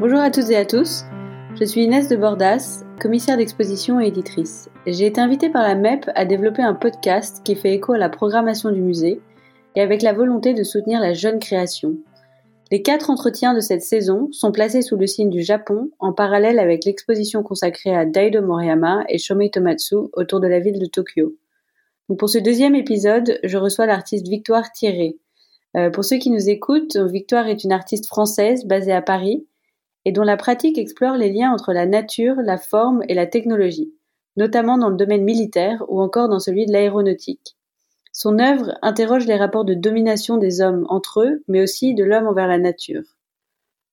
Bonjour à toutes et à tous. Je suis Inès de Bordas, commissaire d'exposition et éditrice. J'ai été invitée par la MEP à développer un podcast qui fait écho à la programmation du musée et avec la volonté de soutenir la jeune création. Les quatre entretiens de cette saison sont placés sous le signe du Japon en parallèle avec l'exposition consacrée à Daido Moriyama et Shomei Tomatsu autour de la ville de Tokyo. pour ce deuxième épisode, je reçois l'artiste Victoire Thierry. Euh, pour ceux qui nous écoutent, Victoire est une artiste française basée à Paris et dont la pratique explore les liens entre la nature, la forme et la technologie, notamment dans le domaine militaire ou encore dans celui de l'aéronautique. Son œuvre interroge les rapports de domination des hommes entre eux, mais aussi de l'homme envers la nature.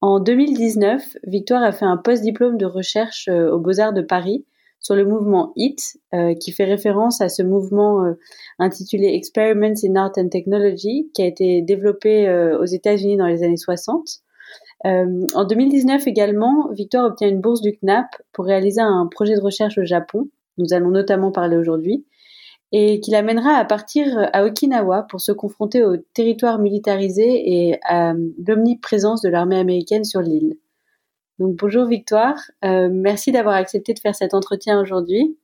En 2019, Victoire a fait un post-diplôme de recherche euh, aux Beaux-Arts de Paris sur le mouvement HIT, euh, qui fait référence à ce mouvement euh, intitulé Experiments in Art and Technology, qui a été développé aux États-Unis dans les années 60 euh, en 2019 également, Victoire obtient une bourse du CNAP pour réaliser un projet de recherche au Japon. Nous allons notamment parler aujourd'hui et qui l'amènera à partir à Okinawa pour se confronter au territoire militarisé et à l'omniprésence de l'armée américaine sur l'île. Donc bonjour Victoire, euh, merci d'avoir accepté de faire cet entretien aujourd'hui.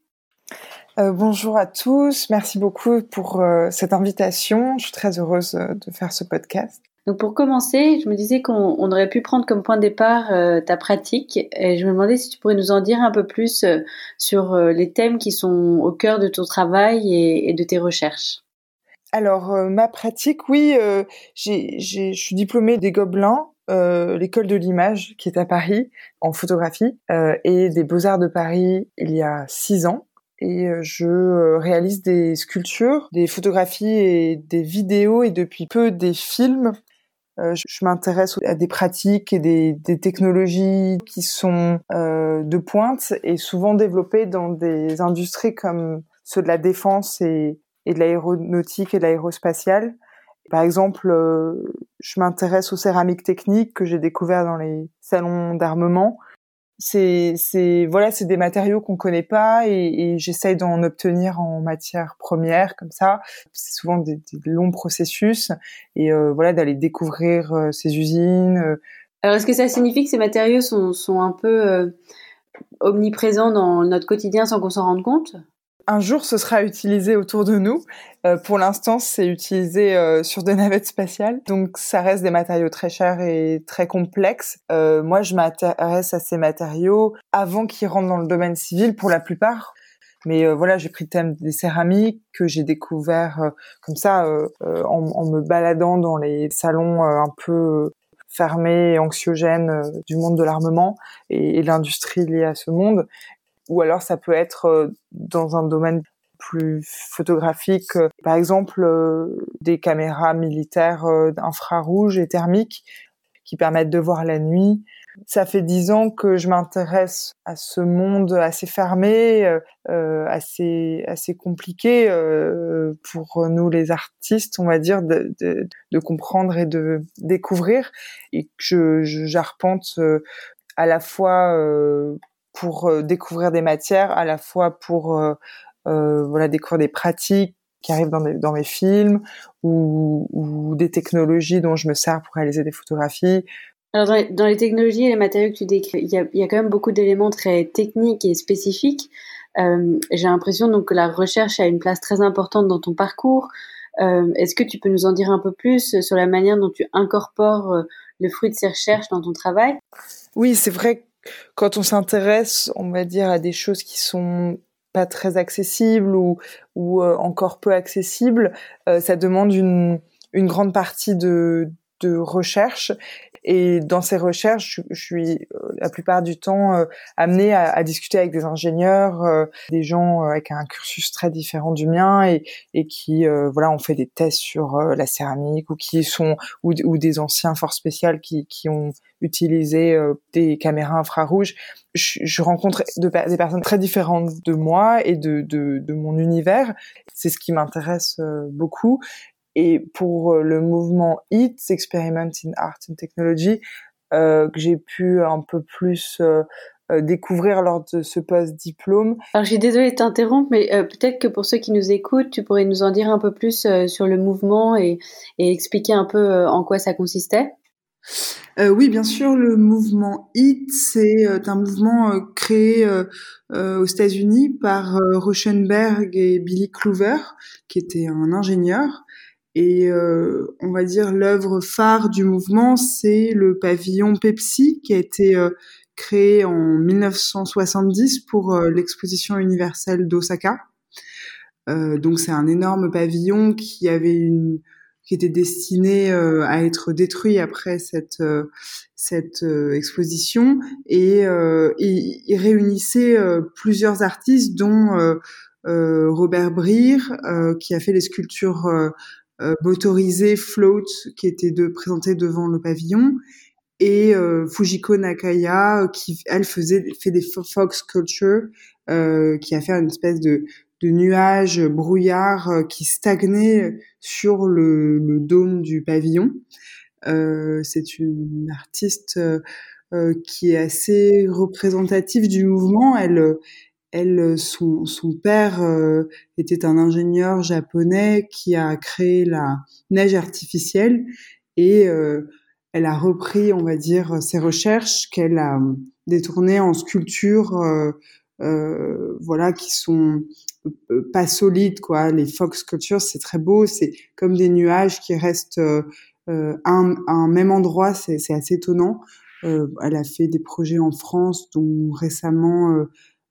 Euh, bonjour à tous, merci beaucoup pour cette invitation. Je suis très heureuse de faire ce podcast. Donc pour commencer, je me disais qu'on aurait pu prendre comme point de départ euh, ta pratique. Et je me demandais si tu pourrais nous en dire un peu plus euh, sur euh, les thèmes qui sont au cœur de ton travail et, de tes recherches. Alors ma pratique, oui, je suis diplômée des Gobelins, l'école de l'image qui est à Paris en photographie et des Beaux-Arts de Paris il y a six ans. Et je réalise des sculptures, des photographies et des vidéos et depuis peu des films euh, je m'intéresse à des pratiques et des, des technologies qui sont euh, de pointe et souvent développées dans des industries comme ceux de la défense et, et de l'aéronautique et de l'aérospatiale. Par exemple, euh, je m'intéresse aux céramiques techniques que j'ai découvertes dans les salons d'armement c'est c'est voilà c'est des matériaux qu'on connaît pas et, j'essaye d'en obtenir en matière première comme ça c'est souvent des, longs processus et euh, voilà d'aller découvrir euh, ces usines euh. alors est-ce que ça signifie que ces matériaux sont un peu omniprésents dans notre quotidien sans qu'on s'en rende compte? Un jour, ce sera utilisé autour de nous. Euh, pour l'instant, c'est utilisé euh, sur des navettes spatiales, donc ça reste des matériaux très chers et très complexes. Euh, moi, je m'intéresse à ces matériaux avant qu'ils rentrent dans le domaine civil, pour la plupart. Mais voilà, j'ai pris le thème des céramiques que j'ai découvert comme ça en, me baladant dans les salons un peu fermés et anxiogènes du monde de l'armement et l'industrie liée à ce monde ou alors ça peut être euh, dans un domaine plus photographique, euh, par exemple euh, des caméras militaires infrarouges et thermiques qui permettent de voir la nuit. Ça fait dix ans que je m'intéresse à ce monde assez fermé, euh, assez assez compliqué euh, pour nous les artistes, on va dire, de, de, de comprendre et de découvrir, et que je j'arpente à la fois pour euh, découvrir des matières, à la fois pour euh, euh, voilà découvrir des pratiques qui arrivent dans, dans mes films ou, ou, des technologies dont je me sers pour réaliser des photographies. Alors dans les, dans les technologies et les matériaux que tu décris, il y a, il y a quand même beaucoup d'éléments très techniques et spécifiques. Euh, J'ai l'impression donc que la recherche a une place très importante dans ton parcours. Euh, Est-ce que tu peux nous en dire un peu plus sur la manière dont tu incorpores le fruit de ces recherches dans ton travail? Oui, c'est vrai quand on s'intéresse, on va dire, à des choses qui sont pas très accessibles ou, euh, encore peu accessibles, euh, ça demande une, grande partie de recherche et dans ces recherches, je, suis euh, la plupart du temps euh, amenée à, à, discuter avec des ingénieurs, euh, des gens avec un cursus très différent du mien et, et qui voilà ont fait des tests sur la céramique ou qui sont ou, ou des anciens forces spéciales qui, qui ont utilisé des caméras infrarouges. Je, je rencontre de, des personnes très différentes de moi et de, de, de mon univers. C'est ce qui m'intéresse beaucoup et pour euh, le mouvement HIT, Experiment in Art and Technology, euh, que j'ai pu un peu plus euh, découvrir lors de ce post-diplôme. Alors, je suis désolée de t'interrompre, mais peut-être que pour ceux qui nous écoutent, tu pourrais nous en dire un peu plus sur le mouvement et, et expliquer un peu en quoi ça consistait? Euh, oui, bien sûr, le mouvement HIT, c'est euh, un mouvement euh, créé aux États-Unis par Rauschenberg et Billy Clover, qui était un ingénieur. Et on va dire l'œuvre phare du mouvement, c'est le pavillon Pepsi, qui a été créé en 1970 pour l'exposition universelle d'Osaka. donc c'est un énorme pavillon qui avait une qui était destiné euh, à être détruit après cette euh, cette euh, exposition et il, réunissait plusieurs artistes dont Robert Brier qui a fait les sculptures motorisées float qui étaient de présentées devant le pavillon et Fujiko Nakaya qui elle faisait fait des fox sculptures qui a fait une espèce de de nuages euh, qui stagnaient sur le, dôme du pavillon. Euh, c'est une artiste euh, qui est assez représentative du mouvement. Elle, elle, son, son père était un ingénieur japonais qui a créé la neige artificielle et elle a repris, on va dire, ses recherches qu'elle a détournées en sculptures, voilà, qui sont euh, pas solide quoi. Les fox sculptures, c'est très beau, c'est comme des nuages qui restent euh, euh à, un, même endroit, c'est assez étonnant. Euh, elle a fait des projets en France, dont récemment euh,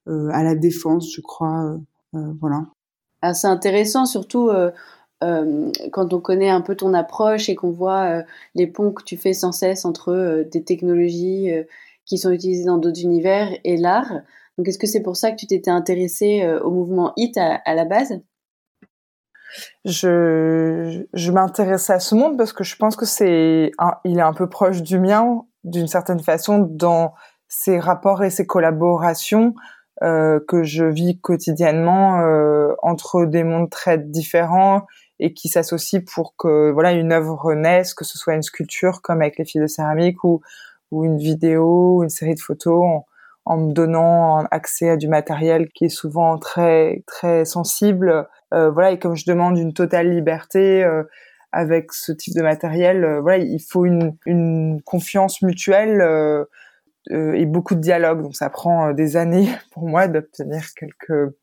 à la Défense, je crois. voilà. Ah, c'est intéressant, surtout quand on connaît un peu ton approche et qu'on voit les ponts que tu fais sans cesse entre des technologies qui sont utilisées dans d'autres univers et l'art. Donc, est-ce que c'est pour ça que tu t'étais intéressée euh, au mouvement HIT à, la base? Je, je m'intéresse à ce monde parce que je pense que c'est il est un peu proche du mien d'une certaine façon dans ses rapports et ses collaborations euh, que je vis quotidiennement euh, entre des mondes très différents et qui s'associent pour que voilà une œuvre naisse, que ce soit une sculpture comme avec les filles de céramique ou ou une vidéo, une série de photos en me donnant accès à du matériel qui est souvent très très sensible. Euh, voilà, et comme je demande une totale liberté euh, avec ce type de matériel, euh, voilà, il faut une, une confiance mutuelle euh, et beaucoup de dialogue. Donc ça prend des années pour moi d'obtenir quelques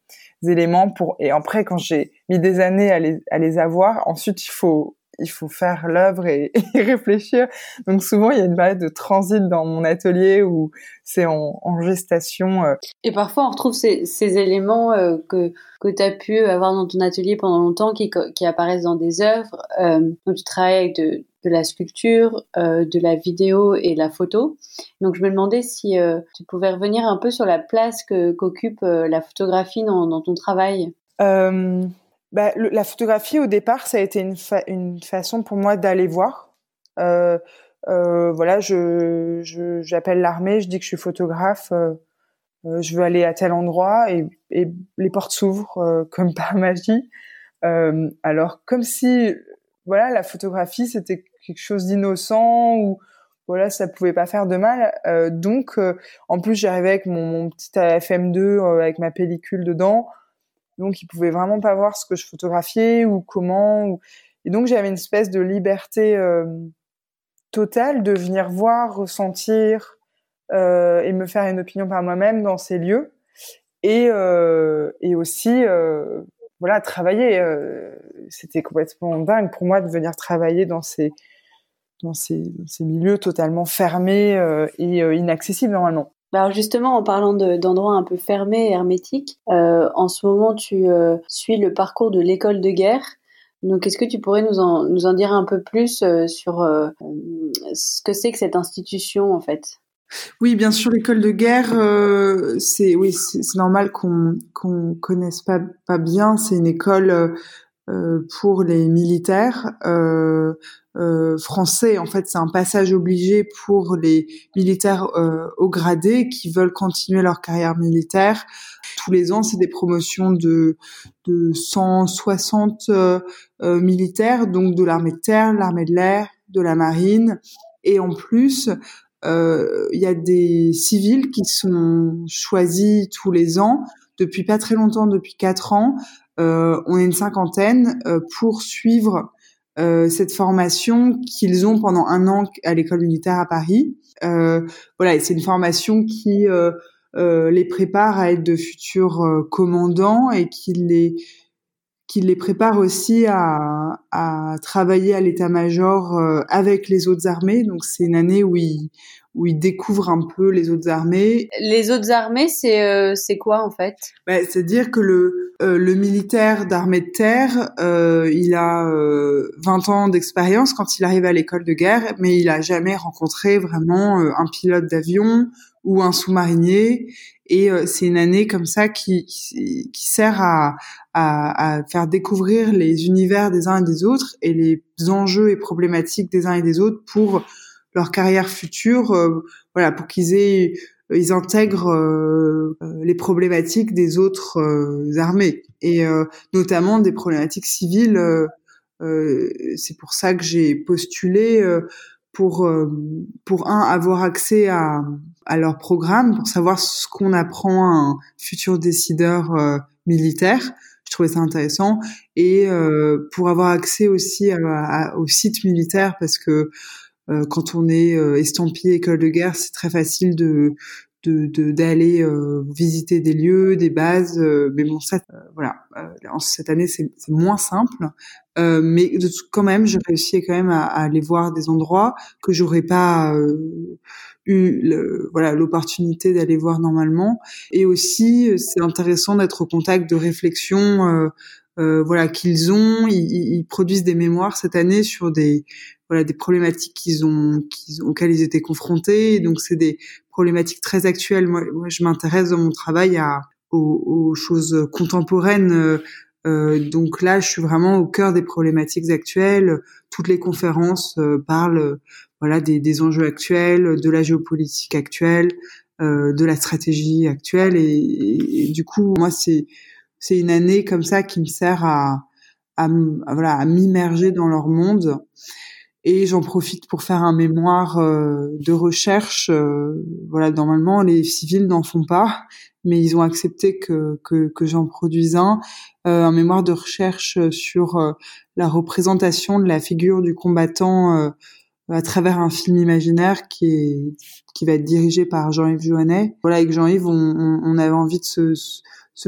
éléments pour et après quand j'ai mis des années à les, à les avoir, ensuite il faut il faut faire l'œuvre et, réfléchir. Donc souvent, il y a une période de transit dans mon atelier où c'est en, gestation. Euh. Et parfois, on retrouve ces, éléments euh, que, que tu as pu avoir dans ton atelier pendant longtemps qui, qui apparaissent dans des œuvres. Euh, donc, tu travailles avec de, la sculpture, de la vidéo et la photo. Donc, je me demandais si tu pouvais revenir un peu sur la place qu'occupe la photographie dans, ton travail bah, la photographie au départ, ça a été une, façon pour moi d'aller voir. Euh, euh, voilà, je j'appelle l'armée, je dis que je suis photographe, euh, euh je veux aller à tel endroit et, les portes s'ouvrent euh, comme par magie. Euh, alors comme si voilà la photographie c'était quelque chose d'innocent ou voilà ça pouvait pas faire de mal. donc en plus j'arrivais avec mon, mon petit FM2 avec ma pellicule dedans donc ils pouvaient vraiment pas voir ce que je photographiais ou comment. Et donc j'avais une espèce de liberté euh, totale de venir voir, ressentir euh, et me faire une opinion par moi-même dans ces lieux et euh, et aussi voilà travailler. C'était complètement dingue pour moi de venir travailler dans ces dans ces, milieux totalement fermés et inaccessibles normalement. Bah, alors justement, en parlant d'endroits un peu fermés et hermétiques, euh, en ce moment, tu euh, suis le parcours de l'école de guerre. Donc, est-ce que tu pourrais nous en, nous en dire un peu plus euh, sur ce que c'est que cette institution, en fait? Oui, bien sûr, l'école de guerre, c'est oui, c'est normal qu'on qu'on connaisse pas pas bien. C'est une école pour les militaires. Euh, français. En fait, c'est un passage obligé pour les militaires euh, au gradé qui veulent continuer leur carrière militaire. Tous les ans, c'est des promotions de, de 160 euh, militaires, donc de l'armée de terre, l'armée de l'air, de la marine. Et en plus, il y a des civils qui sont choisis tous les ans depuis pas très longtemps, depuis quatre ans. on est une cinquantaine pour suivre cette formation qu'ils ont pendant un an à l'école militaire à Paris. voilà, c'est une formation qui les prépare à être de futurs commandants et qui les qui les prépare aussi à, à travailler à l'état-major euh, avec les autres armées. Donc c'est une année où ils, où ils découvrent un peu les autres armées. Les autres armées, c'est euh, c'est quoi en fait? Bah, C'est-à-dire que le euh, le militaire d'armée de terre, il a 20 ans d'expérience quand il arrive à l'école de guerre, mais il a jamais rencontré vraiment un pilote d'avion ou un sous-marinier. Et c'est une année comme ça qui, qui, qui sert à, à, à, faire découvrir les univers des uns et des autres et les enjeux et problématiques des uns et des autres pour leur carrière future, euh, voilà, pour qu'ils aient ils intègrent euh, les problématiques des autres euh, armées et notamment des problématiques civiles. c'est pour ça que j'ai postulé pour pour un avoir accès à à leur programme pour savoir ce qu'on apprend à un futur décideur militaire je trouvais ça intéressant et euh, pour avoir accès aussi à, au site militaire parce que euh, quand on est euh, estampillé école de guerre, c'est très facile de d'aller de, visiter des lieux, des bases, mais bon ça, voilà, cette année c'est moins simple, mais de, quand même j'ai réussi quand même à, à, aller voir des endroits que j'aurais pas eu le, voilà l'opportunité d'aller voir normalement. Et aussi c'est intéressant d'être au contact de réflexions euh, euh, voilà qu'ils ont. Ils, ils, produisent des mémoires cette année sur des voilà des problématiques qu'ils ont, qu'ils, auxquelles ils étaient confrontés. Donc c'est des problématiques très actuelles. Moi, je m'intéresse dans mon travail à aux, aux choses contemporaines. Euh, euh donc là, je suis vraiment au cœur des problématiques actuelles. Toutes les conférences euh, parlent voilà des, des, enjeux actuels, de la géopolitique actuelle, euh, de la stratégie actuelle. Et, et, du coup moi c'est c'est une année comme ça qui me sert à, à, voilà à m'immerger dans leur monde et j'en profite pour faire un mémoire euh, de recherche euh, voilà normalement les civils n'en font pas mais ils ont accepté que que, que j'en produise un euh, un mémoire de recherche sur euh, la représentation de la figure du combattant à travers un film imaginaire qui est qui va être dirigé par Jean-Yves Joannet. Voilà, avec Jean-Yves, on, on, avait envie de se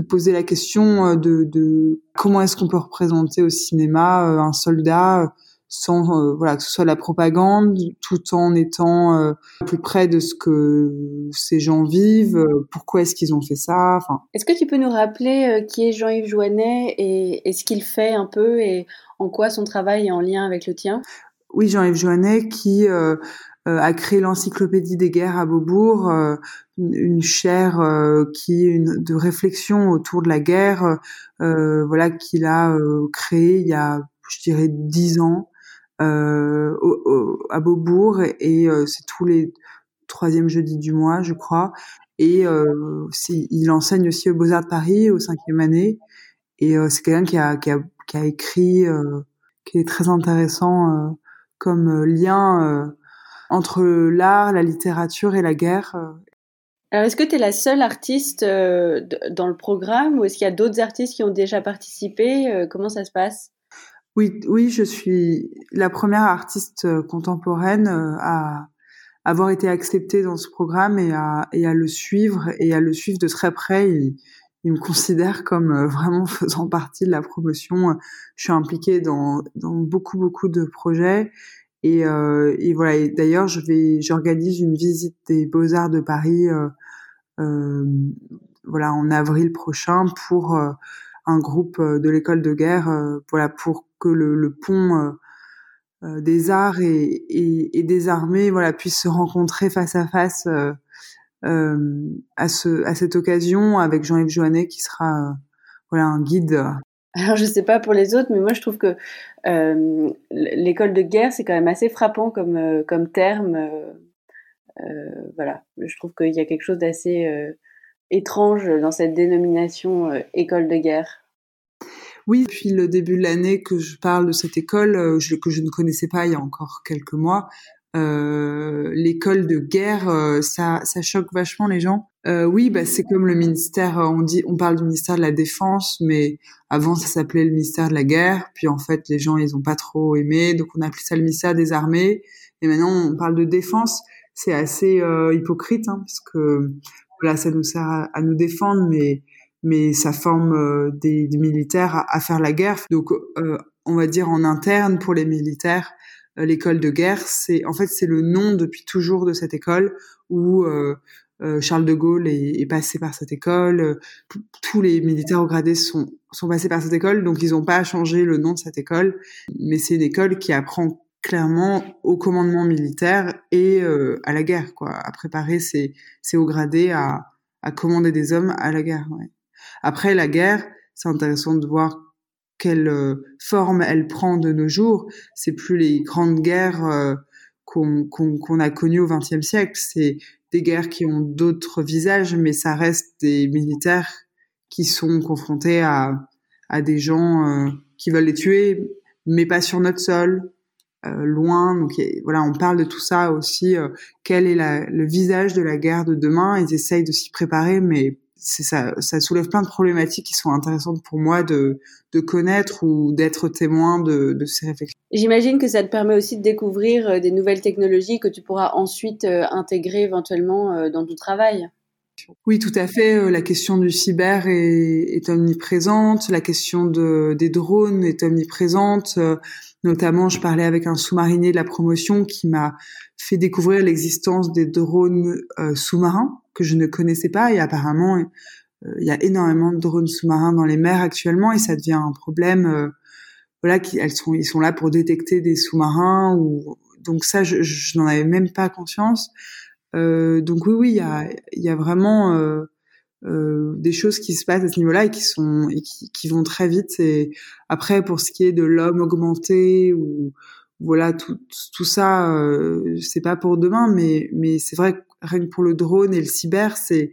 poser la question euh, de, de comment est-ce qu'on peut représenter au cinéma euh, un soldat euh, sans voilà que ce soit la propagande tout en étant plus près de ce que ces gens vivent pourquoi est-ce qu'ils ont fait ça enfin. Est-ce que tu peux nous rappeler qui est Jean-Yves Joannet et, et ce qu'il fait un peu et en quoi son travail est en lien avec le tien? Oui, Jean-Yves Joannet qui a créé l'encyclopédie des guerres à Beaubourg, euh, une, chaire qui une, de réflexion autour de la guerre, voilà qu'il a créé il y a, je dirais, dix ans à Beaubourg et, c'est tous les troisième jeudi du mois, je crois. Et il enseigne aussi au Beaux-Arts de Paris, au cinquième année. Et c'est quelqu'un qui a, qui a, qui a écrit, qui est très intéressant comme euh, lien euh, entre l'art, la littérature et la guerre. Euh. Alors, est-ce que tu es la seule artiste dans le programme ou est-ce qu'il y a d'autres artistes qui ont déjà participé Comment ça se passe? Oui, oui, je suis la première artiste contemporaine à avoir été acceptée dans ce programme et à, et à le suivre et à le suivre de très près. Il, il me considère comme vraiment faisant partie de la promotion. Je suis impliquée dans, dans beaucoup beaucoup de projets et, euh, et voilà. D'ailleurs, je vais, j'organise une visite des Beaux Arts de Paris, euh, euh, voilà, en avril prochain pour euh, un groupe euh, de l'école de guerre, voilà, pour que le, pont des arts et, et, et, des armées, voilà, puisse se rencontrer face à face à ce, à cette occasion avec Jean-Yves Joannet qui sera, voilà, un guide alors je sais pas pour les autres, mais moi je trouve que euh, l'école de guerre c'est quand même assez frappant comme euh, comme terme. Euh, euh, voilà, je trouve qu'il y a quelque chose d'assez euh, étrange dans cette dénomination école de guerre. Oui, depuis le début de l'année que je parle de cette école que je ne connaissais pas il y a encore quelques mois, l'école de guerre, ça, ça choque vachement les gens euh, oui, bah, c'est comme le ministère, euh, on dit, on parle du ministère de la Défense, mais avant ça s'appelait le ministère de la Guerre. Puis en fait, les gens ils ont pas trop aimé, donc on a appelé ça le ministère des Armées. Et maintenant on parle de défense. C'est assez euh, hypocrite, hein, parce que voilà, ça nous sert à, nous défendre, mais mais ça forme euh, des, militaires à, à, faire la guerre. Donc on va dire en interne pour les militaires, l'école de guerre, c'est en fait c'est le nom depuis toujours de cette école où euh, Charles de Gaulle est, passé par cette école. Euh, tous les militaires au gradé sont, sont passés par cette école, donc ils n'ont pas changé le nom de cette école. Mais c'est une école qui apprend clairement au commandement militaire et euh, à la guerre, quoi, à préparer ses, ses hauts gradés à, à commander des hommes à la guerre. Ouais. Après la guerre, c'est intéressant de voir quelle forme elle prend de nos jours. C'est plus les grandes guerres qu'on qu'on a connues au XXe siècle. C'est des guerres qui ont d'autres visages, mais ça reste des militaires qui sont confrontés à, à des gens euh, qui veulent les tuer, mais pas sur notre sol, euh, loin. Donc voilà, on parle de tout ça aussi. Euh, quel est la, le visage de la guerre de demain? Ils essayent de s'y préparer, mais c'est ça, ça soulève plein de problématiques qui sont intéressantes pour moi de, de connaître ou d'être témoin de, de ces réflexions. J'imagine que ça te permet aussi de découvrir euh, des nouvelles technologies que tu pourras ensuite euh, intégrer éventuellement euh, dans ton travail. Oui, tout à fait. La question du cyber est, est omniprésente. La question de, des drones est omniprésente. Notamment, je parlais avec un sous-marinier de la promotion qui m'a fait découvrir l'existence des drones sous-marins que je ne connaissais pas et apparemment euh, il y a énormément de drones sous-marins dans les mers actuellement et ça devient un problème euh, voilà qui sont ils sont là pour détecter des sous-marins ou donc ça je, n'en avais même pas conscience. Euh, donc oui oui il y a y a vraiment euh, euh, des choses qui se passent à ce niveau-là et qui sont et qui, qui, vont très vite et après pour ce qui est de l'homme augmenté ou voilà tout tout ça euh, c'est pas pour demain mais mais c'est vrai que rien que pour le drone et le cyber, c'est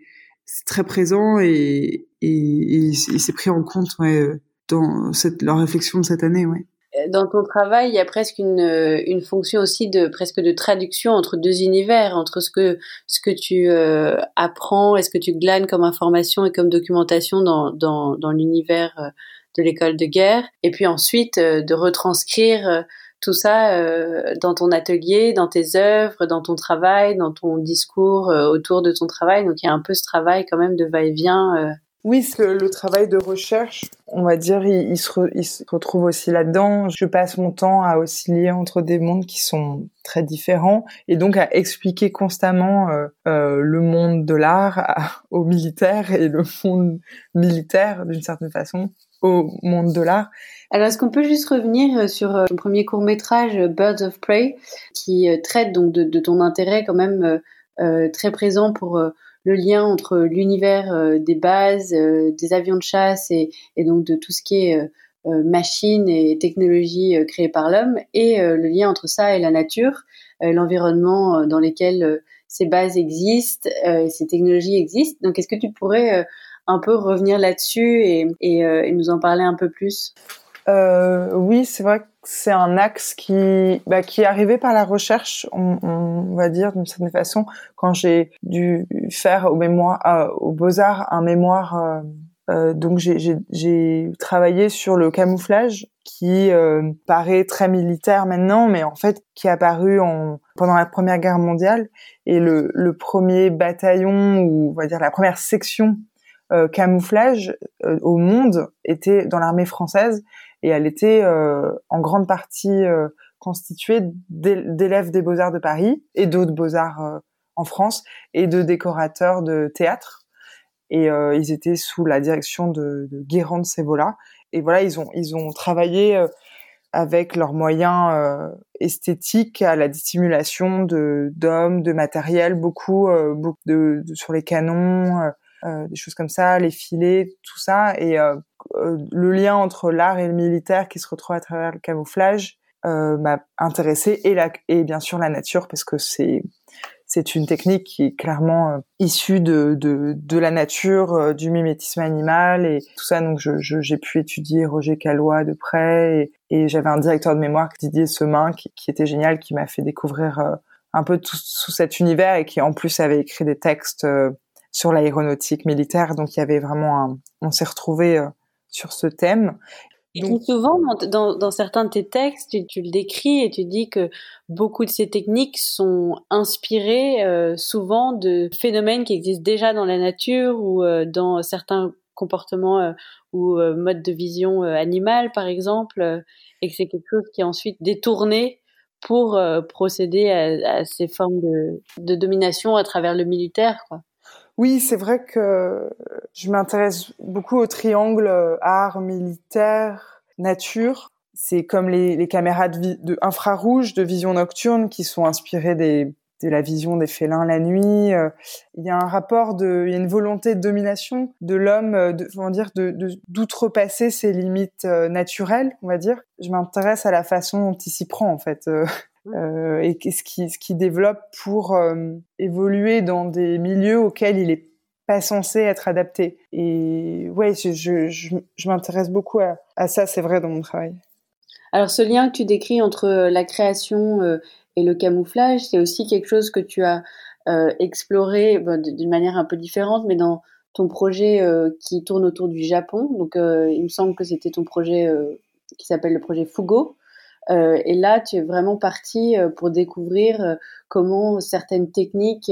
très présent et, et, et, c'est pris en compte ouais, dans cette, leur réflexion de cette année. Ouais. Euh, dans ton travail, il y a presque une, une fonction aussi de presque de traduction entre deux univers, entre ce que ce que tu euh, apprends et ce que tu glanes comme information et comme documentation dans dans, dans l'univers euh, de l'école de guerre, et puis ensuite de retranscrire tout ça euh, dans ton atelier, dans tes œuvres, dans ton travail, dans ton discours euh, autour de ton travail. Donc il y a un peu ce travail quand même de va-et-vient. Euh. Oui, le, le travail de recherche, on va dire, il, se, il se, retrouve aussi là-dedans. Je passe mon temps à osciller entre des mondes qui sont très différents et donc à expliquer constamment le monde de l'art aux militaires et le monde militaire d'une certaine façon au monde de l'art. Alors, est-ce qu'on peut juste revenir euh, sur euh, ton premier court métrage euh, Birds of Prey, qui traite donc de, ton intérêt quand même très présent pour le lien entre l'univers des bases, des avions de chasse et, donc de tout ce qui est machines et technologies créées par l'homme, et le lien entre ça et la nature, l'environnement dans lequel ces bases existent, et ces technologies existent. Donc, est-ce que tu pourrais un peu revenir là-dessus et, et, nous en parler un peu plus euh, oui, c'est vrai que c'est un axe qui, bah, qui est arrivé par la recherche, on, on va dire d'une certaine façon, quand j'ai dû faire au mémoire, euh, au Beaux-Arts un mémoire. Euh, euh donc j'ai travaillé sur le camouflage qui euh, paraît très militaire maintenant, mais en fait qui est apparu en, pendant la Première Guerre mondiale et le, le premier bataillon ou on va dire la première section euh, camouflage au monde était dans l'armée française et elle était euh, en grande partie euh, constituée d'élèves des beaux-arts de Paris et d'autres beaux-arts euh, en France et de décorateurs de théâtre. Et ils étaient sous la direction de, de Guérande. Et voilà, ils ont ils ont travaillé avec leurs moyens esthétiques à la dissimulation de d'hommes, de matériel, beaucoup, beaucoup de, de, sur les canons, euh, des choses comme ça, les filets, tout ça, et euh, euh, le lien entre l'art et le militaire qui se retrouve à travers le camouflage m'a intéressé et et bien sûr la nature parce que c'est c'est une technique qui est clairement issue de, de, de la nature, du mimétisme animal et tout ça. Donc, j'ai je, pu étudier Roger Calois de près et, et j'avais un directeur de mémoire, Didier Semin, qui, qui était génial, qui m'a fait découvrir un peu tout, tout, cet univers et qui en plus avait écrit des textes sur l'aéronautique militaire. Donc il y avait vraiment un, on s'est retrouvé sur ce thème. Et souvent, dans, dans, certains de tes textes, tu, tu, le décris et tu dis que beaucoup de ces techniques sont inspirées euh, souvent de phénomènes qui existent déjà dans la nature ou euh, dans certains comportements euh, ou modes de vision animale, par exemple, et que c'est quelque chose qui est ensuite détourné pour procéder à, à, ces formes de, de domination à travers le militaire. Quoi. Oui, c'est vrai que je m'intéresse beaucoup au triangle euh, art, militaire, nature. C'est comme les, caméras de, de, infrarouge de vision nocturne qui sont inspirées de la vision des félins la nuit. Euh. Il y a un rapport de, il y a une volonté de domination de l'homme, euh, comment dire, d'outrepasser ses limites naturelles, on va dire. Je m'intéresse à la façon dont il s'y prend en fait. Euh, et ce qui, ce qui développe pour euh, évoluer dans des milieux auxquels il est pas censé être adapté. Et ouais, je, je, m'intéresse beaucoup à, à ça, c'est vrai, dans mon travail. Alors ce lien que tu décris entre euh, la création et le camouflage, c'est aussi quelque chose que tu as exploré d'une manière un peu différente, mais dans ton projet qui tourne autour du Japon. Donc il me semble que c'était ton projet qui s'appelle le projet Fugo. Euh, et là, tu es vraiment parti euh, pour découvrir euh, comment certaines techniques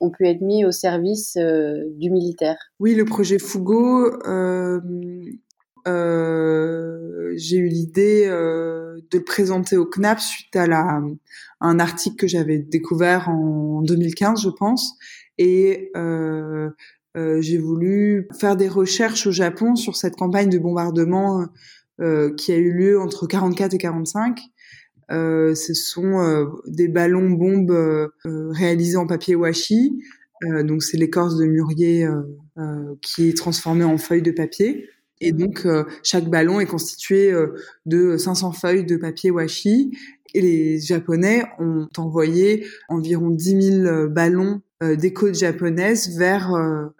ont pu être mises au service du militaire. Oui, le projet Fugo, j'ai eu l'idée de le présenter au CNAP suite à un article que j'avais découvert en 2015, je pense. Et j'ai voulu faire des recherches au Japon sur cette campagne de bombardement qui a eu lieu entre 44 et 45. Euh, ce sont euh, des ballons bombes euh, réalisés en papier washi. donc c'est l'écorce de mûrier qui est transformée en feuilles de papier. Et donc chaque ballon est constitué de 500 feuilles de papier washi. Et les Japonais ont envoyé environ 10 000 ballons des côtes japonaises vers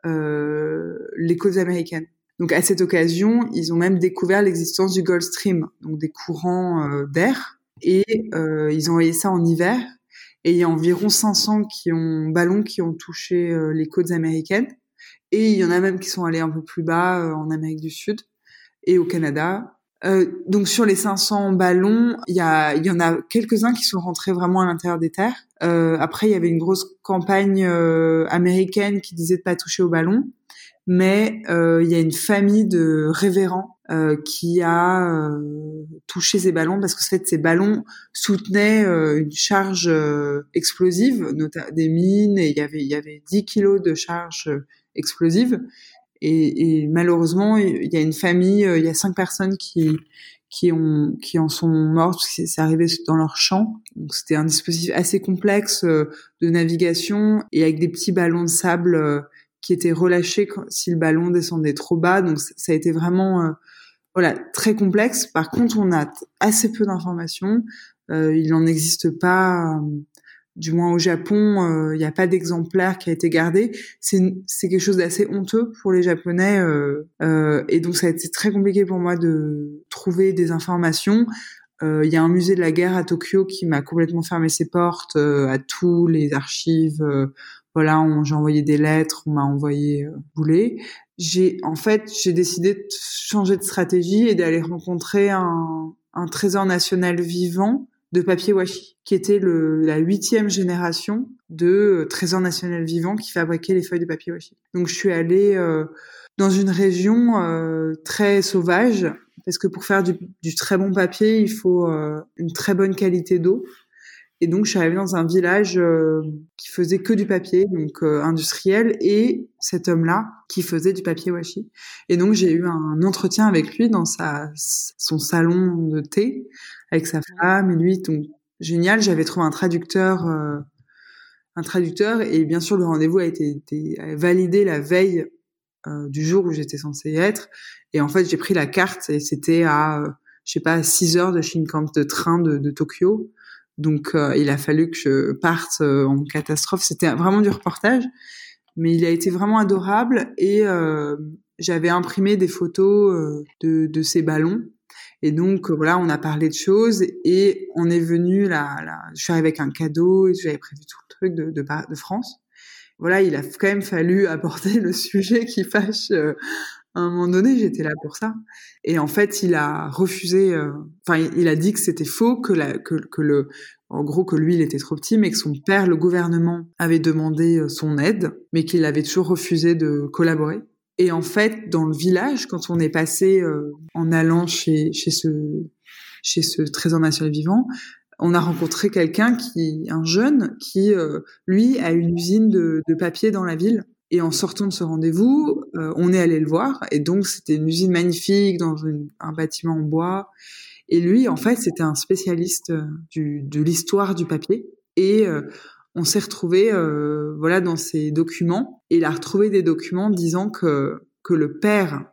les côtes américaines. Donc à cette occasion, ils ont même découvert l'existence du Gulf Stream, donc des courants euh, d'air, et euh, ils ont envoyé ça en hiver. Et il y a environ 500 qui ont ballons qui ont touché euh, les côtes américaines, et il y en a même qui sont allés un peu plus bas en Amérique du Sud et au Canada. donc sur les 500 ballons, il y, a, il y en a quelques-uns qui sont rentrés vraiment à l'intérieur des terres. après, il y avait une grosse campagne américaine qui disait de pas toucher aux ballons mais euh, il y a une famille de révérends euh, qui a euh, touché ces ballons parce que en fait ces ballons soutenaient une charge explosive, des mines et il y avait il y avait 10 kilos de charge explosive et, et malheureusement il y a une famille, il y a cinq personnes qui qui ont qui en sont mortes parce que c'est arrivé dans leur champ. Donc c'était un dispositif assez complexe de navigation et avec des petits ballons de sable qui était relâché si le ballon descendait trop bas. Donc ça a été vraiment euh, voilà très complexe. Par contre, on a assez peu d'informations. Euh, il n'en existe pas, euh, du moins au Japon, il n'y a pas d'exemplaire qui a été gardé. C'est c'est quelque chose d'assez honteux pour les Japonais et donc ça a été très compliqué pour moi de trouver des informations. Il y a un musée de la guerre à Tokyo qui m'a complètement fermé ses portes à tous les archives voilà, j'ai envoyé des lettres, on m'a envoyé euh. J'ai en fait, j'ai décidé de changer de stratégie et d'aller rencontrer un, un trésor national vivant de papier washi, qui était le, la huitième génération de euh, trésor national vivant qui fabriquait les feuilles de papier washi. Donc je suis allée euh, dans une région euh, très sauvage, parce que pour faire du, du, très bon papier, il faut une très bonne qualité d'eau. Et donc, je suis arrivée dans un village euh, qui faisait que du papier, donc euh, industriel, et cet homme-là qui faisait du papier washi. Et donc, j'ai eu un entretien avec lui dans sa, son salon de thé avec sa femme et lui. Donc, génial. J'avais trouvé un traducteur, euh, un traducteur, et bien sûr, le rendez-vous a été, été validé la veille du jour où j'étais censée être. Et en fait, j'ai pris la carte et c'était à, je sais pas, 6 heures de Shinkansen de train de, de Tokyo. Donc euh, il a fallu que je parte euh, en catastrophe. C'était vraiment du reportage, mais il a été vraiment adorable et euh, j'avais imprimé des photos de, de ces ballons. Et donc voilà, on a parlé de choses et on est venu là, là je suis arrivée avec un cadeau et j'avais prévu tout le truc de, de, de France. voilà, il a quand même fallu apporter le sujet qui fâche. Euh, à un moment donné, j'étais là pour ça. Et en fait, il a refusé. Euh, enfin, il a dit que c'était faux, que, la, que, que le, en gros, que lui, il était trop petit, mais que son père, le gouvernement, avait demandé euh, son aide, mais qu'il avait toujours refusé de collaborer. Et en fait, dans le village, quand on est passé en allant chez, chez ce chez ce trésor national vivant, on a rencontré quelqu'un qui, un jeune, qui euh, lui a une usine de, papier dans la ville. Et en sortant de ce rendez-vous, euh, on est allé le voir. Et donc c'était une usine magnifique dans un bâtiment en bois. Et lui, en fait, c'était un spécialiste euh, de l'histoire du papier. Et on s'est retrouvé, voilà, dans ses documents. Et il a retrouvé des documents disant que que le père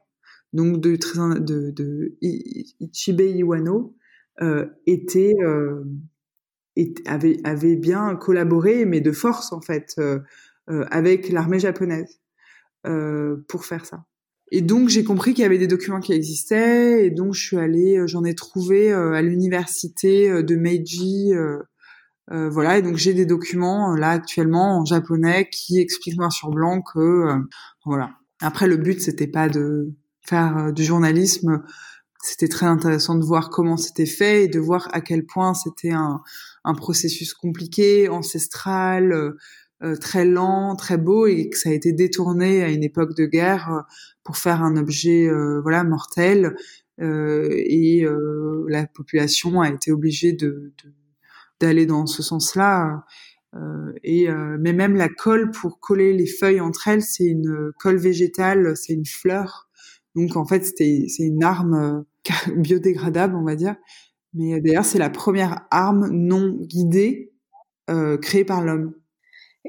donc de, de, Ichibe Iwano euh, était, euh, avait, bien collaboré, mais de force en fait, euh, avec l'armée japonaise pour faire ça. Et donc j'ai compris qu'il y avait des documents qui existaient, et donc je suis allée, j'en ai trouvé à l'université de Meiji. Euh, voilà, et donc j'ai des documents là actuellement en japonais qui expliquent noir sur blanc que voilà. Après le but c'était pas de faire du journalisme c'était très intéressant de voir comment c'était fait et de voir à quel point c'était un, un, processus compliqué, ancestral, euh, euh, très lent, très beau et que ça a été détourné à une époque de guerre euh, pour faire un objet voilà mortel et la population a été obligée d'aller dans ce sens-là. et mais même la colle pour coller les feuilles entre elles, c'est une colle végétale, c'est une fleur. Donc en fait, c'est une arme biodégradable, on va dire. Mais euh, d'ailleurs, c'est la première arme non guidée euh, créée par l'homme.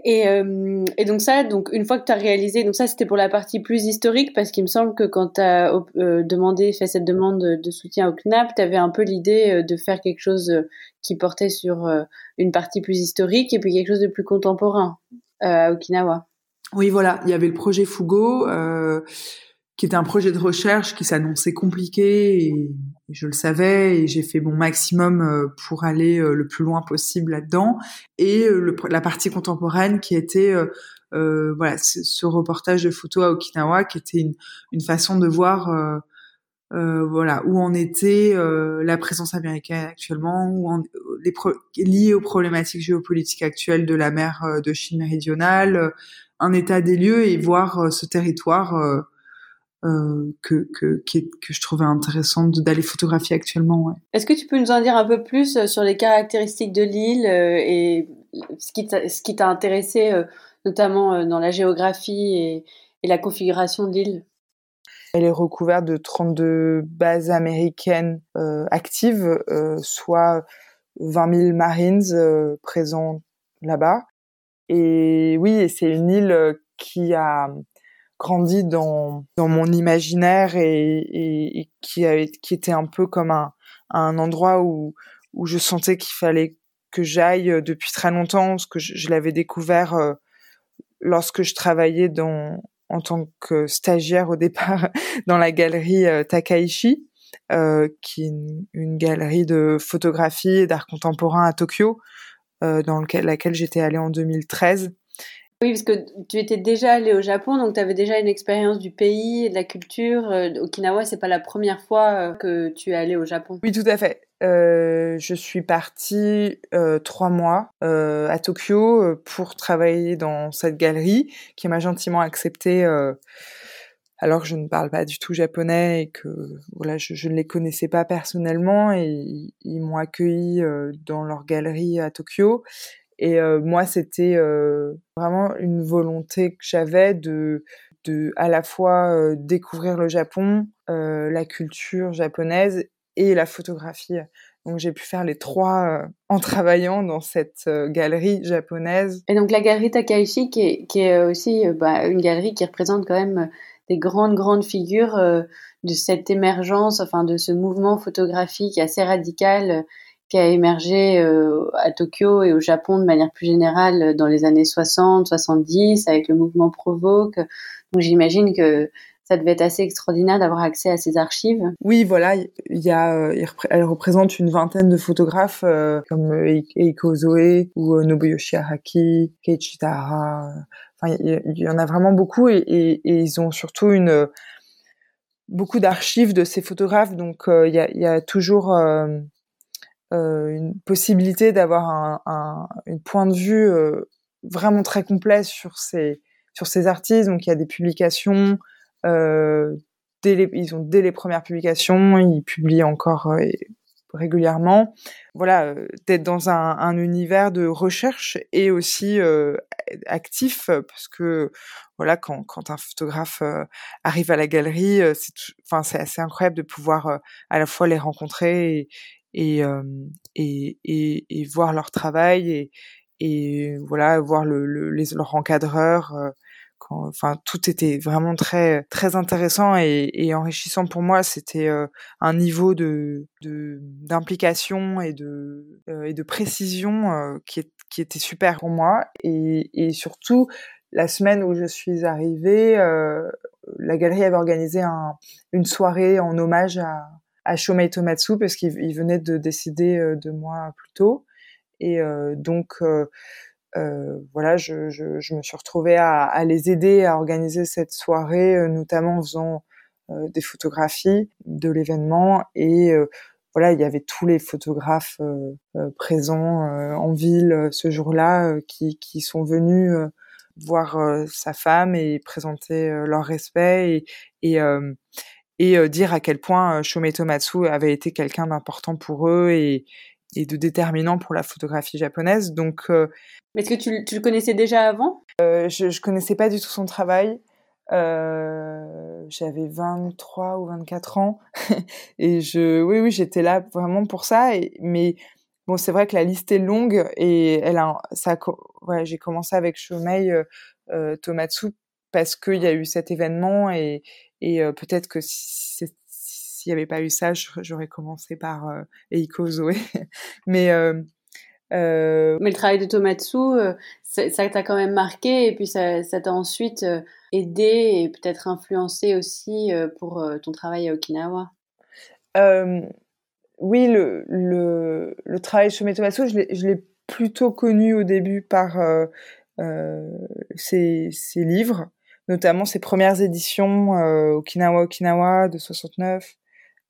Et, euh, et, donc ça, donc une fois que tu as réalisé, donc ça c'était pour la partie plus historique parce qu'il me semble que quand tu as euh, demandé, fait cette demande de, soutien au CNAP, tu avais un peu l'idée euh, de faire quelque chose qui portait sur une partie plus historique et puis quelque chose de plus contemporain à Okinawa. Oui, voilà, il y avait le projet Fugo qui était un projet de recherche qui s'annonçait compliqué et, je le savais et j'ai fait mon maximum euh, pour aller euh, le plus loin possible là-dedans. Et euh, la partie contemporaine qui était euh, voilà ce, reportage de photos à Okinawa qui était une, façon de voir euh, voilà où en était la présence américaine actuellement où en, aux problématiques géopolitiques actuelles de la mer de Chine méridionale un état des lieux et voir ce territoire euh, que, que, que je trouvais intéressant d'aller photographier actuellement. Ouais. Est-ce que tu peux nous en dire un peu plus euh, sur les caractéristiques de l'île euh, et ce qui t'a intéressé notamment dans la géographie et, et la configuration de l'île? Elle est recouverte de 32 bases américaines euh, actives, euh, soit 20 000 Marines euh, présents là-bas. Et oui, c'est une île qui a grandi dans, mon imaginaire et, qui, était un peu comme un, endroit où, je sentais qu'il fallait que j'aille euh, depuis très longtemps, parce que je, l'avais découvert euh, lorsque je travaillais en tant que stagiaire au départ dans la galerie euh, Takaishi, euh, qui est une, galerie de photographie et d'art contemporain à Tokyo, dans laquelle j'étais allée en 2013. Oui, parce que tu étais déjà allé au Japon, donc tu avais déjà une expérience du pays de la culture. Euh, Okinawa, c'est pas la première fois euh, que tu es allé au Japon. Oui, tout à fait. Euh, je suis partie trois mois à Tokyo pour travailler dans cette galerie qui m'a gentiment acceptée alors que je ne parle pas du tout japonais et que voilà je, ne les connaissais pas personnellement et ils m'ont accueilli dans leur galerie à Tokyo et euh, moi, c'était euh, vraiment une volonté que j'avais de, de à la fois euh, découvrir le Japon, la culture japonaise et la photographie. Donc j'ai pu faire les trois en travaillant dans cette galerie japonaise. Et donc la galerie Takaishi, qui est, aussi bah, une galerie qui représente quand même des grandes, grandes figures de cette émergence, enfin de ce mouvement photographique assez radical qui a émergé euh, à Tokyo et au Japon de manière plus générale euh, dans les années 60, 70 avec le mouvement Provoque. Donc j'imagine que ça devait être assez extraordinaire d'avoir accès à ces archives. Oui, voilà, il y a, elle représente une vingtaine de photographes comme Eiko Zoe ou Nobuyoshi Araki, Keiichi Tahara. Enfin, il y, en a vraiment beaucoup et, ils ont surtout une beaucoup d'archives de ces photographes, donc il y, a, toujours euh, une possibilité d'avoir un, un une point de vue euh, vraiment très complet sur ces sur ces artistes. Donc il y a des publications. Euh, dès les, ils ont dès les premières publications, ils publient encore régulièrement. Voilà, d'être dans un, un, univers de recherche et aussi euh, actif parce que voilà, quand, quand un photographe arrive à la galerie, c'est enfin c'est assez incroyable de pouvoir à la fois les rencontrer et, et, et, et, voir leur travail et, et voilà voir le, le les, leur encadreur quand, enfin tout était vraiment très très intéressant et, et enrichissant pour moi. C'était un niveau de d'implication et de et de précision qui est, qui était super pour moi. Et, et surtout la semaine où je suis arrivée, euh, la galerie avait organisé un, une soirée en hommage à, à Shomei Tomatsu parce qu'il venait de décider euh, de moi plus tôt. Et euh, donc, euh, euh, voilà, je, je, je, me suis retrouvée à, à, les aider à organiser cette soirée, notamment en faisant des photographies de l'événement. Et voilà, il y avait tous les photographes présents en ville ce jour-là qui, qui sont venus voir sa femme et présenter leur respect et, et et euh, dire à quel point euh, Shomei Tomatsu avait été quelqu'un d'important pour eux et, et de déterminant pour la photographie japonaise. Donc, euh, est-ce que tu, tu, le connaissais déjà avant? Je ne connaissais pas du tout son travail. Euh, j'avais 23 ou 24 ans et je, oui, oui, j'étais là vraiment pour ça. Et, mais bon, c'est vrai que la liste est longue et elle a, ça, ouais, j'ai commencé avec Shomei euh, Tomatsu parce qu'il y a eu cet événement et, et euh, peut-être que s'il n'y avait pas eu ça, j'aurais commencé par euh, Eiko Zoé. Mais euh, euh... Mais le travail de Tomatsu, ça t'a quand même marqué et puis ça t'a ensuite aidé et peut-être influencé aussi pour ton travail à Okinawa? oui, le, le, le travail de Tomatsu, je l'ai plutôt connu au début par ses, ses, livres notamment ses premières éditions euh, Okinawa Okinawa de 69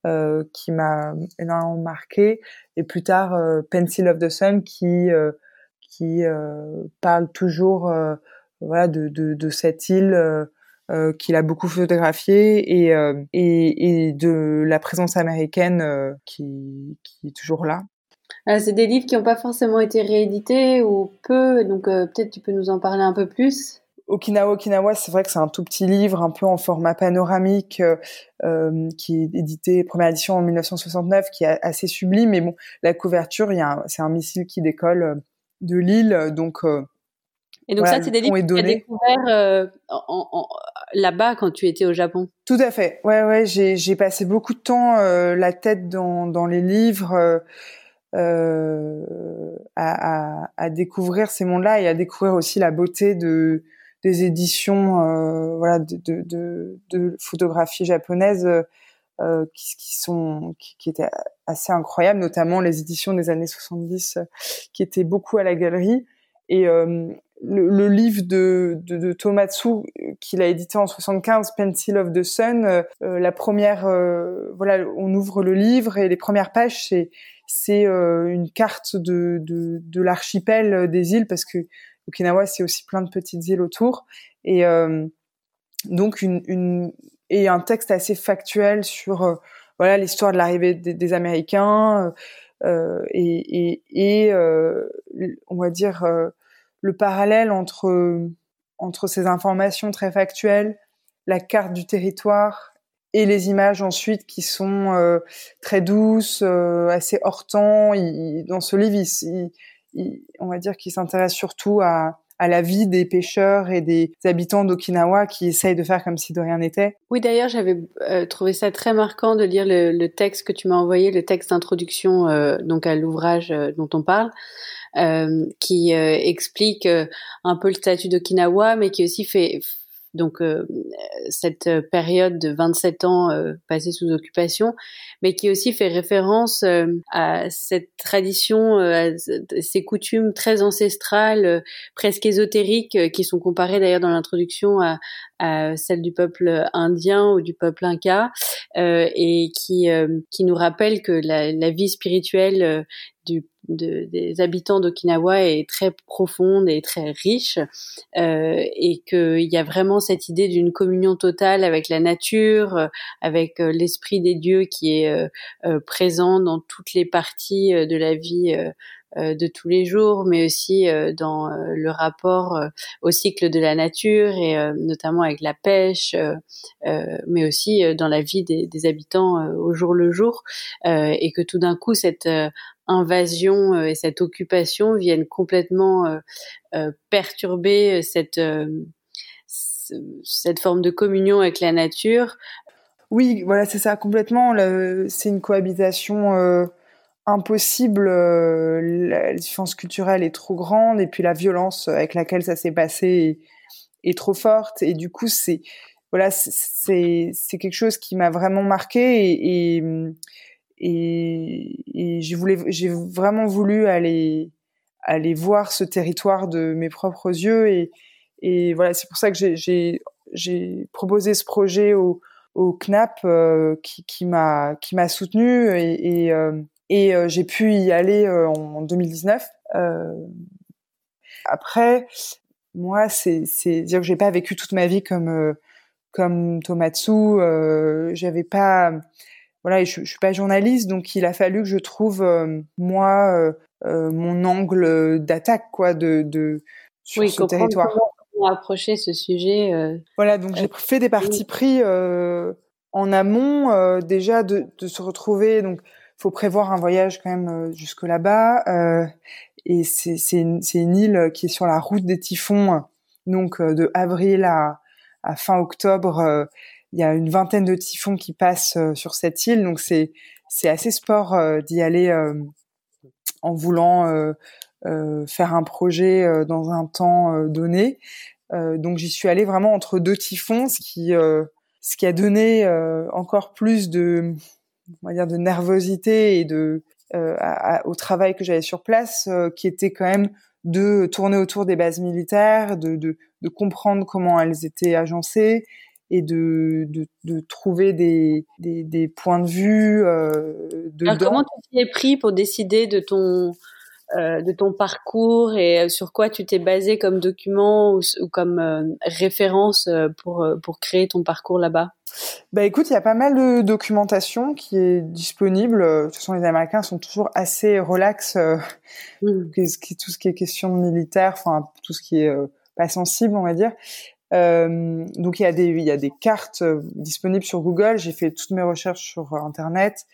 euh, qui m'a énormément marqué et plus tard euh, Pencil of the Sun qui qui parle toujours voilà de, de, de, cette île qu'il a beaucoup photographiée et, et, et de la présence américaine qui, qui est toujours là. c'est des livres qui n'ont pas forcément été réédités ou peu, donc peut-être tu peux nous en parler un peu plus? Okinawa Okinawa, c'est vrai que c'est un tout petit livre, un peu en format panoramique, euh, euh qui est édité première édition en 1969, qui est assez sublime. Mais bon, la couverture, il y a, c'est un missile qui décolle euh, de l'île, donc. Euh, et donc ça, c'est des livres que tu as découverts euh, là-bas quand tu étais au Japon. Tout à fait. Ouais, ouais. J'ai, j'ai passé beaucoup de temps la tête dans, dans les livres. Euh, à, à, à, découvrir ces mondes-là et à découvrir aussi la beauté de des éditions euh, voilà de, de, de, de, photographie japonaise euh, qui, qui, sont qui, qui, étaient assez incroyables, notamment les éditions des années 70 euh, qui étaient beaucoup à la galerie. Et euh, le, le, livre de, de, de Tomatsu qu'il a édité en 75, Pencil of the Sun, euh, la première, euh, voilà, on ouvre le livre et les premières pages, c'est c'est une carte de, de, de l'archipel des îles parce que Okinawa, c'est aussi plein de petites îles autour. Et euh, donc, une, une, et un texte assez factuel sur euh, voilà l'histoire de l'arrivée des, des, Américains euh, et, et, et euh, on va dire euh, le parallèle entre entre ces informations très factuelles, la carte du territoire et les images ensuite qui sont euh, très douces, euh, assez hors temps. Il, dans ce livre, il, on va dire qu'il s'intéresse surtout à, à la vie des pêcheurs et des habitants d'Okinawa qui essayent de faire comme si de rien n'était. Oui, d'ailleurs, j'avais euh, trouvé ça très marquant de lire le, le texte que tu m'as envoyé, le texte d'introduction euh, donc à l'ouvrage euh, dont on parle, qui explique un peu le statut d'Okinawa, mais qui aussi fait donc cette période de 27 ans passée sous occupation, mais qui aussi fait référence à cette tradition, à ces coutumes très ancestrales, presque ésotériques, qui sont comparées d'ailleurs dans l'introduction à, à celle du peuple indien ou du peuple inca euh, et qui euh, qui nous rappelle que la, la vie spirituelle euh, du, de, des habitants d'Okinawa est très profonde et très riche euh, et qu'il y a vraiment cette idée d'une communion totale avec la nature, avec l'esprit des dieux qui est présent dans toutes les parties de la vie euh, de tous les jours, mais aussi euh, dans euh, le rapport au cycle de la nature et notamment avec la pêche, mais aussi dans la vie des, des habitants au jour le jour, et que tout d'un coup cette invasion et cette occupation viennent complètement perturber cette cette forme de communion avec la nature. Oui, voilà, c'est ça complètement. C'est une cohabitation impossible. Euh, la différence culturelle est trop grande et puis la violence avec laquelle ça s'est passé est, trop forte. Et du coup, c'est voilà, c'est c'est quelque chose qui m'a vraiment marqué et, et, et j'ai voulu j'ai vraiment voulu aller aller voir ce territoire de mes propres yeux et et voilà, c'est pour ça que j'ai j'ai proposé ce projet au au CNAP euh, qui qui m'a qui m'a soutenu et, et euh, et euh, j'ai pu y aller euh, en 2019. Euh, après, moi, c'est dire que j'ai pas vécu toute ma vie comme comme Tomatsu. J'avais pas voilà, je, je, suis pas journaliste, donc il a fallu que je trouve moi mon angle d'attaque quoi de, de sur ce territoire. Comment approcher ce sujet Voilà, donc j'ai fait des parties pris en amont déjà de, de, se retrouver donc faut prévoir un voyage quand même euh, jusque là-bas. Euh, et c'est une, île qui est sur la route des typhons, donc euh, de avril à, fin octobre. il y a une vingtaine de typhons qui passent sur cette île, donc c'est c'est assez sport d'y aller en voulant faire un projet dans un temps donné. donc j'y suis allée vraiment entre deux typhons, ce qui ce qui a donné encore plus de de nervosité et de euh, au travail que j'avais sur place, euh, qui était quand même de tourner autour des bases militaires, de, de, comprendre comment elles étaient agencées et de, de, trouver des, des, points de vue euh. Alors comment tu t'y es pris pour décider de ton de ton parcours et sur quoi tu t'es basé comme document ou, comme référence pour pour créer ton parcours là-bas? Bah écoute, il y a pas mal de documentation qui est disponible. De toute façon, les Américains sont toujours assez relax, euh, mmh. tout ce qui est question militaire, enfin tout ce qui est euh, pas sensible, on va dire. Euh, donc il y a des il y a des cartes euh, disponibles sur Google. J'ai fait toutes mes recherches sur Internet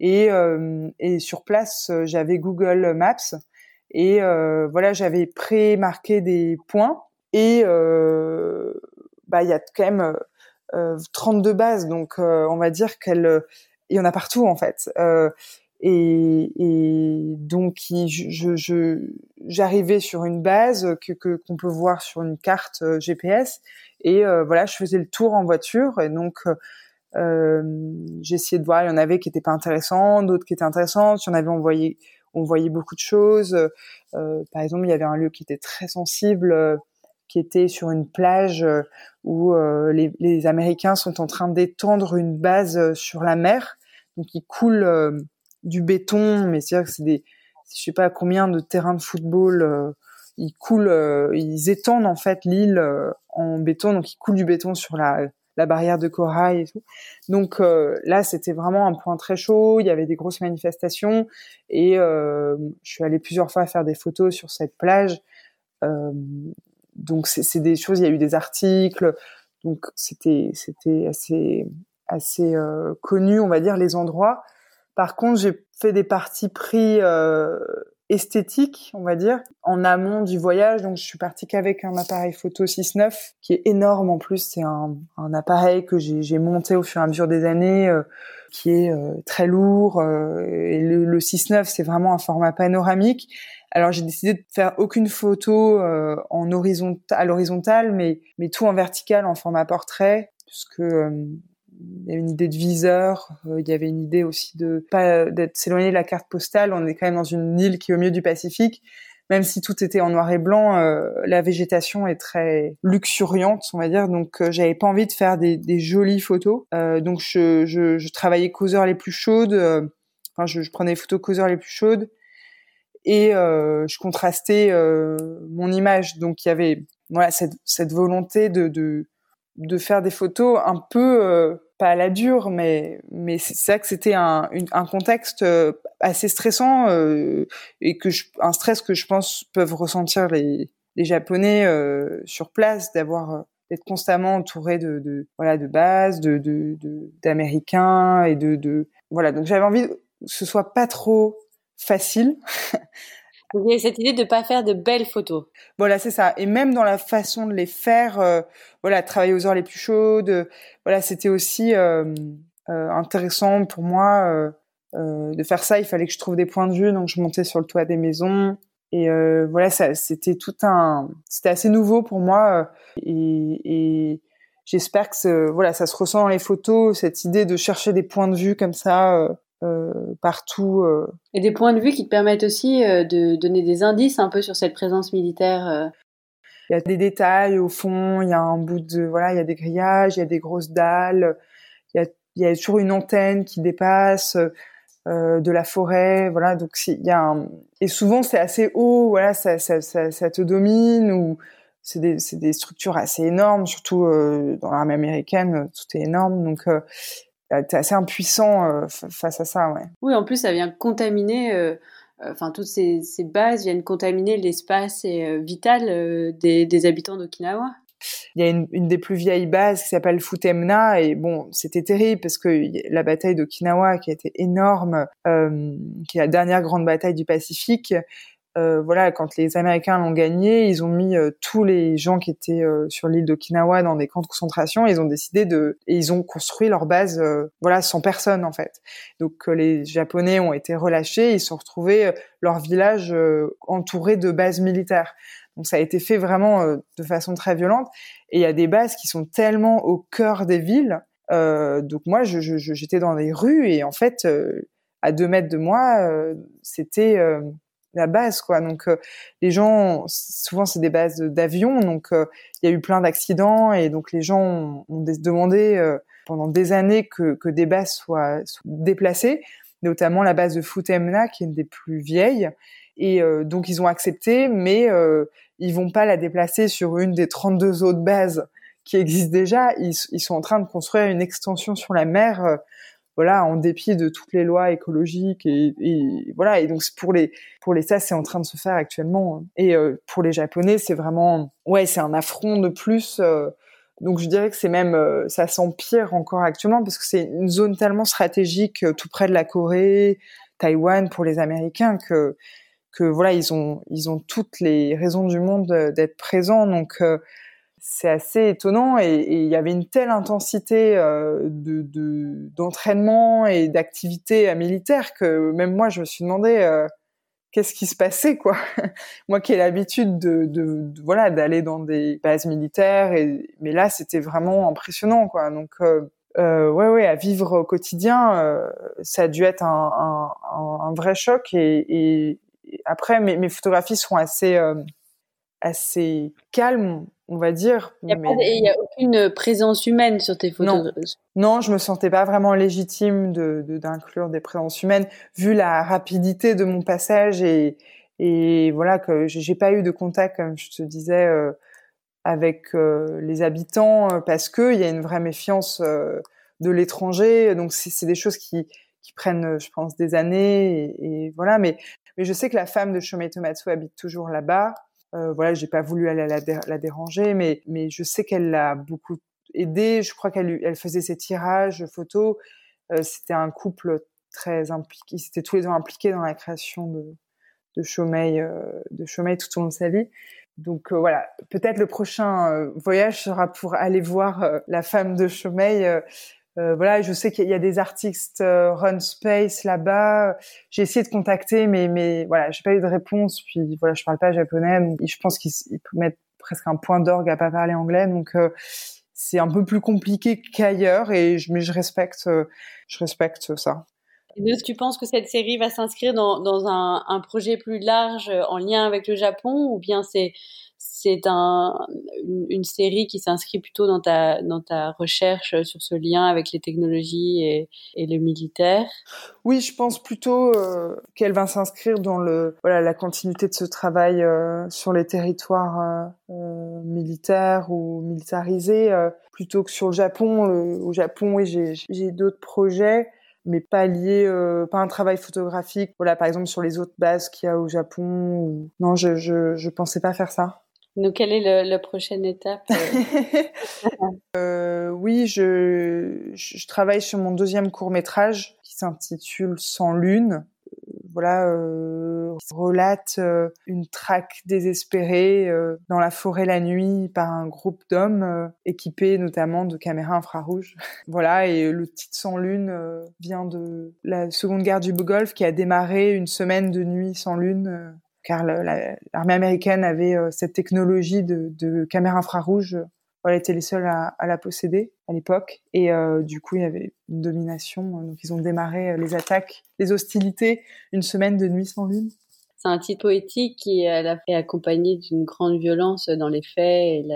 et et sur place j'avais Google Maps et voilà j'avais pré-marqué des points et bah il y a quand même 32 euh, bases, donc euh, on va dire qu'elle, euh, il y en a partout en fait. Et, donc j'arrivais sur une base que, qu'on peut voir sur une carte GPS et voilà je faisais le tour en voiture et donc essayé de voir. Il y en avait qui étaient pas intéressants d'autres qui étaient intéressantes. Il y avait on voyait on voyait beaucoup de choses. Par exemple il y avait un lieu qui était très sensible qui était sur une plage euh, où euh, les, Américains sont en train d'étendre une base euh, sur la mer. Donc ils coulent du béton, mais c'est-à-dire que c'est des, je sais pas combien de terrains de football. ils coulent, ils étendent en fait l'île en béton, donc ils coulent du béton sur la, barrière de corail et tout. Donc là, c'était vraiment un point très chaud. Il y avait des grosses manifestations et je suis allée plusieurs fois faire des photos sur cette plage. Donc c'est des choses. Il y a eu des articles, donc c'était c'était assez assez euh, connu, on va dire les endroits. Par contre, j'ai fait des parties pris euh, esthétique, on va dire, en amont du voyage. Donc, je suis partie qu'avec un appareil photo 6.9 qui est énorme en plus. C'est un, un, appareil que j'ai monté au fur et à mesure des années, euh, qui est euh, très lourd. Euh, et le, le 6.9, c'est vraiment un format panoramique. Alors, j'ai décidé de faire aucune photo en horizontal, à l'horizontale, mais, mais tout en vertical, en format portrait, puisque il y avait une idée de viseur, euh, il y avait une idée aussi de pas d'être s'éloigner de la carte postale. On est quand même dans une île qui est au milieu du Pacifique. Même si tout était en noir et blanc, euh, la végétation est très luxuriante, on va dire. Donc, euh, j'avais pas envie de faire des, des jolies photos. donc, je, je, je, travaillais causeurs les plus chaudes. enfin, je, je, prenais des photos causeurs les plus chaudes et je contrastais mon image. Donc, il y avait cette, volonté de, faire des photos un peu pas à la dure, mais c'est ça que c'était un, contexte euh, assez stressant euh, et un stress que je pense peuvent ressentir les, Japonais euh, sur place, d'avoir euh, d'être constamment entouré de, de, bases, d'américains et de voilà donc j'avais envie que ce soit pas trop facile Il y a cette idée de pas faire de belles photos. Voilà, c'est ça. Et même dans la façon de les faire, euh, voilà, travailler aux heures les plus chaudes. voilà, c'était aussi euh, euh, intéressant pour moi euh, euh, de faire ça. Il fallait que je trouve des points de vue, donc je montais sur le toit des maisons. Et euh, voilà, ça, c'était tout un, c'était assez nouveau pour moi. et, et j'espère que voilà, ça se ressent dans les photos, cette idée de chercher des points de vue comme ça euh, partout. Euh. Et des points de vue qui te permettent aussi euh, de donner des indices un peu sur cette présence militaire. Il y a des détails au fond, il y a un bout de voilà, il y a des grillages, il y a des grosses dalles, il y a, il y a toujours une antenne qui dépasse. Euh, de la forêt, voilà. Donc il y a un... et souvent c'est assez haut, voilà, ça, ça, ça, ça te domine ou c'est des, des, structures assez énormes, surtout euh, dans l'armée américaine, tout est énorme. Donc euh, t'es assez impuissant euh, face à ça, ouais. Oui, en plus, ça vient contaminer. Euh, enfin, toutes ces, ces, bases viennent contaminer l'espace vital des, des, habitants d'Okinawa. Il y a une, une, des plus vieilles bases qui s'appelle Futemna et bon, c'était terrible parce que la bataille d'Okinawa qui a été énorme, euh, qui est la dernière grande bataille du Pacifique, euh, voilà, quand les Américains l'ont gagné, ils ont mis euh, tous les gens qui étaient euh, sur l'île d'Okinawa dans des camps de concentration. Et ils ont décidé de, et ils ont construit leur base, voilà, sans personne en fait. Donc les Japonais ont été relâchés, ils se sont retrouvés leur village entouré de bases militaires. Donc ça a été fait vraiment de façon très violente. Et il y a des bases qui sont tellement au cœur des villes. donc moi, j'étais dans les rues et en fait, à deux mètres de moi, c'était la base quoi. Donc euh, les gens souvent c'est des bases d'avions donc euh, il y a eu plein d'accidents et donc les gens ont, demandé euh, pendant des années que, que des bases soient, déplacées notamment la base de Futemna qui est une des plus vieilles. Et donc ils ont accepté mais ils vont pas la déplacer sur une des 32 autres bases qui existent déjà. Ils, ils sont en train de construire une extension sur la mer voilà, en dépit de toutes les lois écologiques et, voilà. Et donc pour les pour les ça, c'est en train de se faire actuellement. Hein. Et euh, pour les Japonais, c'est vraiment ouais, c'est un affront de plus. Euh. donc je dirais que c'est même euh, ça s'empire encore actuellement parce que c'est une zone tellement stratégique tout près de la Corée, Taïwan pour les Américains que que voilà ils ont ils ont toutes les raisons du monde d'être présents. Donc c'est assez étonnant et il y avait une telle intensité euh, de d'entraînement et d'activité militaire que même moi je me suis demandé euh, qu'est-ce qui se passait quoi. Moi qui ai l'habitude de, de, voilà d'aller dans des bases militaires et mais là c'était vraiment impressionnant quoi. Donc euh, euh, ouais ouais à vivre au quotidien euh, ça a dû être un, un, un vrai choc et, et après mes, mes, photographies sont assez euh, assez calmes on va dire. Il n'y a, aucune présence humaine sur tes photos. Non, non je me sentais pas vraiment légitime de d'inclure des présences humaines vu la rapidité de mon passage et et voilà que j'ai pas eu de contact comme je te disais euh, avec euh, les habitants euh, parce que il y a une vraie méfiance de l'étranger. Donc c'est des choses qui qui prennent, je pense, des années et, et, voilà. Mais mais je sais que la femme de Shomei Tomatsu habite toujours là-bas. Euh, voilà, j'ai pas voulu aller la, déranger, mais mais je sais qu'elle l'a beaucoup aidé. Je crois qu'elle elle faisait ses tirages photos. Euh, c'était un couple très impliqué. Ils étaient tous les deux impliqués dans la création de de Chomei, de tout au long de sa vie. Donc voilà, peut-être le prochain voyage sera pour aller voir la femme de Chomei. voilà, je sais qu'il y a des artistes Run Space là-bas. J'ai essayé de contacter, mais mais voilà, j'ai pas eu de réponse. Puis voilà, je parle pas japonais, je pense qu'ils mettre presque un point d'orgue à pas parler anglais. Donc c'est un peu plus compliqué qu'ailleurs et je, mais je respecte, euh, je respecte ça. Est-ce que tu penses que cette série va s'inscrire dans, un, projet plus large euh, en lien avec le Japon ou bien c'est c'est un, une, série qui s'inscrit plutôt dans ta, recherche sur ce lien avec les technologies et, le militaire? Oui, je pense plutôt euh, qu'elle va s'inscrire dans la continuité de ce travail euh, sur les territoires euh, militaires ou militarisés, plutôt que sur le Japon. au Japon, oui, j'ai d'autres projets mais pas lié, euh, pas un travail photographique. Voilà, par exemple sur les autres bases qu'il y a au Japon. Ou... Non, je, je je pensais pas faire ça. Donc, quelle est la prochaine étape euh? euh, Oui, je, je travaille sur mon deuxième court métrage qui s'intitule Sans lune voilà, euh, relate euh, une traque désespérée euh, dans la forêt la nuit par un groupe d'hommes équipés notamment de caméras infrarouges. voilà, et le titre sans lune vient de la Seconde Guerre du Golfe qui a démarré une semaine de nuit sans lune car l'armée américaine avait cette technologie de, de caméras infrarouges elle était les seuls à, la posséder à l'époque. Et euh, du coup, il y avait une domination. Donc, ils ont démarré euh, les attaques, les hostilités, une semaine de nuit sans lune. C'est un titre poétique qui est accompagné d'une grande violence dans les faits et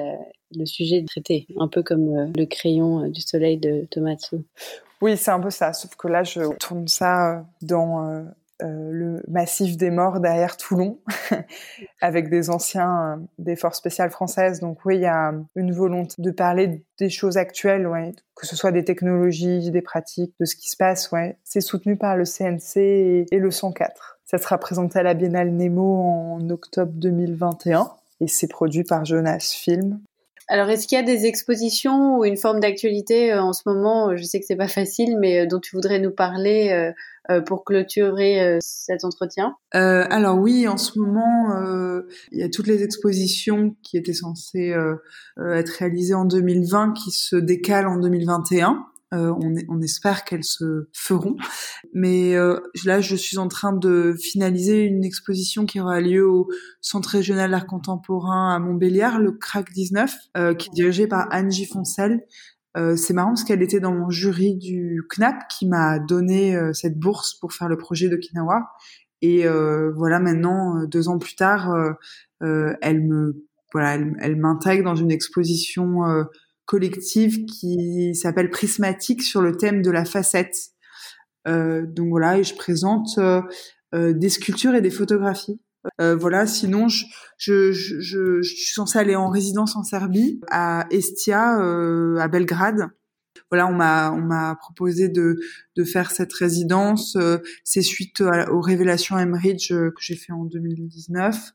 le sujet traité, un peu comme euh, le crayon du soleil de Tomatsu. Oui, c'est un peu ça, sauf que là, je tourne ça dans le massif des morts derrière Toulon, avec des anciens euh, des forces spéciales françaises. Donc oui, il y a une volonté de parler des choses actuelles, ouais, que ce soit des technologies, des pratiques, de ce qui se passe. Ouais, c'est soutenu par le CNC et, et le 104. Ça sera présenté à la Biennale Nemo en octobre 2021 et c'est produit par Jonas Film. Alors, est-ce qu'il y a des expositions ou une forme d'actualité euh, en ce moment? Je sais que c'est pas facile, mais dont tu voudrais nous parler euh, pour clôturer euh, cet entretien? Euh, Alors oui, en ce moment, euh, il y a toutes les expositions qui étaient censées être réalisées en 2020 qui se décalent en 2021. Euh, on, on, espère qu'elles se feront. Mais euh, là, je suis en train de finaliser une exposition qui aura lieu au Centre régional d'art contemporain à Montbéliard, le CRAC 19, euh, qui est dirigé par Angie Foncel, euh, c'est marrant parce qu'elle était dans mon jury du CNAP qui m'a donné euh, cette bourse pour faire le projet de Kinawa. Et euh, voilà, maintenant, deux ans plus tard, elle me voilà, elle, elle m'intègre dans une exposition collective qui s'appelle Prismatique sur le thème de la facette. donc voilà, et je présente des sculptures et des photographies. Euh, voilà, sinon je, je, je, je, suis censée aller en résidence en Serbie, à Estia, euh, à Belgrade. Voilà, on m'a on m'a proposé de de faire cette résidence. Euh, c'est suite aux révélations Emridge que j'ai fait en 2019.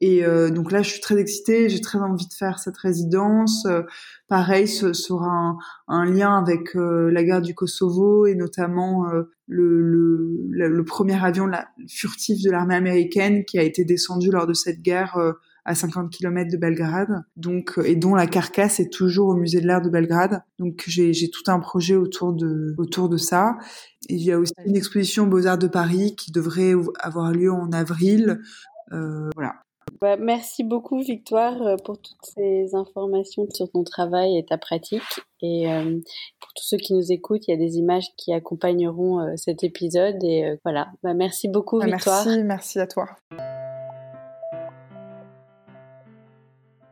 Et euh, donc là, je suis très excitée, j'ai très envie de faire cette résidence. Euh, pareil, ce sera un, un lien avec euh, la guerre du Kosovo et notamment le, le, le, premier avion la, furtif de l'armée américaine qui a été descendu lors de cette guerre à 50 km de Belgrade, donc et dont la carcasse est toujours au musée de l'art de Belgrade. Donc j'ai tout un projet autour de autour de ça. Et il y a aussi une exposition Beaux Arts de Paris qui devrait avoir lieu en avril. Euh, voilà. Bah, merci beaucoup Victoire euh, pour toutes ces informations sur ton travail et ta pratique. Et euh, pour tous ceux qui nous écoutent, il y a des images qui accompagneront euh, cet épisode. Et voilà, bah, merci beaucoup bah, Victoire. Merci, merci à toi.